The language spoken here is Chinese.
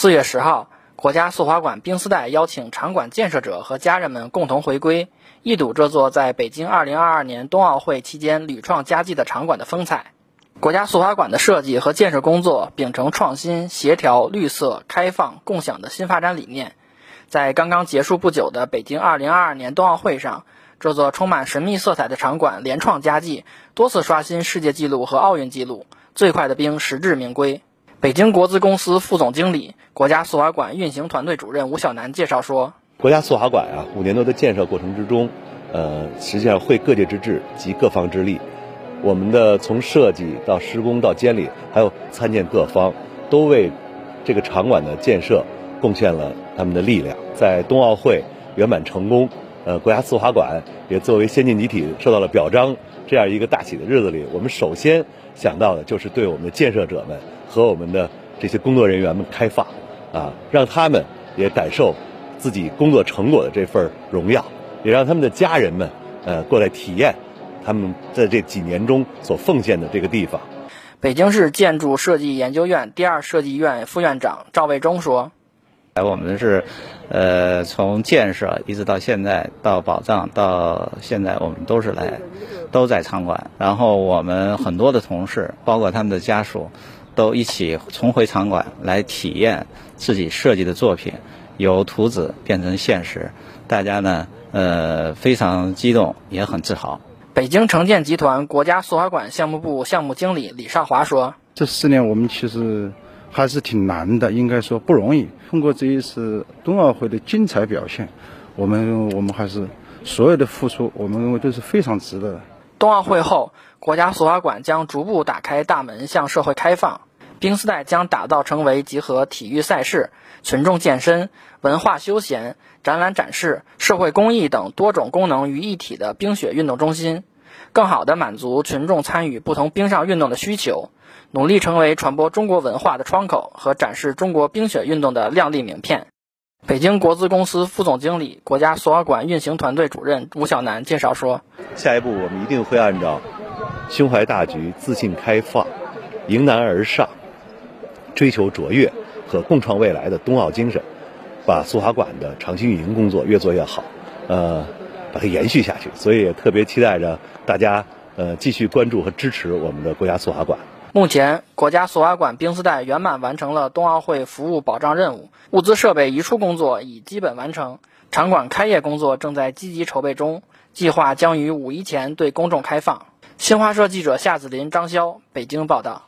四月十号，国家速滑馆冰丝带邀请场馆建设者和家人们共同回归，一睹这座在北京2022年冬奥会期间屡创佳绩的场馆的风采。国家速滑馆的设计和建设工作秉承创新、协调、绿色、开放、共享的新发展理念，在刚刚结束不久的北京2022年冬奥会上，这座充满神秘色彩的场馆连创佳绩，多次刷新世界纪录和奥运纪录，最快的冰实至名归。北京国资公司副总经理、国家速滑馆运行团队主任吴晓楠介绍说：“国家速滑馆啊，五年多的建设过程之中，呃，实际上汇各界之智集各方之力。”我们的从设计到施工到监理，还有参建各方，都为这个场馆的建设贡献了他们的力量。在冬奥会圆满成功，呃，国家速滑馆也作为先进集体受到了表彰，这样一个大喜的日子里，我们首先想到的就是对我们的建设者们和我们的这些工作人员们开放，啊，让他们也感受自己工作成果的这份荣耀，也让他们的家人们呃过来体验。他们在这几年中所奉献的这个地方，北京市建筑设计研究院第二设计院副院长赵卫忠说：“哎，我们是，呃，从建设一直到现在到保障到现在，我们都是来，都在参观。然后我们很多的同事，包括他们的家属，都一起重回场馆来体验自己设计的作品，由图纸变成现实。大家呢，呃，非常激动，也很自豪。”北京城建集团国家速滑馆项目部项目经理李少华说：“这四年我们其实还是挺难的，应该说不容易。通过这一次冬奥会的精彩表现，我们我们还是所有的付出，我们认为都是非常值得的。”冬奥会后，国家速滑馆将逐步打开大门向社会开放，冰丝带将打造成为集合体育赛事、群众健身、文化休闲、展览展示、社会公益等多种功能于一体的冰雪运动中心。更好地满足群众参与不同冰上运动的需求，努力成为传播中国文化的窗口和展示中国冰雪运动的亮丽名片。北京国资公司副总经理、国家索尔馆运行团队主任吴晓楠介绍说：“下一步我们一定会按照胸怀大局、自信开放、迎难而上、追求卓越和共创未来的冬奥精神，把速滑馆的长期运营工作越做越好。”呃。把它延续下去，所以也特别期待着大家呃继续关注和支持我们的国家速滑馆。目前，国家速滑馆冰丝带圆满完成了冬奥会服务保障任务，物资设备移出工作已基本完成，场馆开业工作正在积极筹备中，计划将于五一前对公众开放。新华社记者夏子林、张潇北京报道。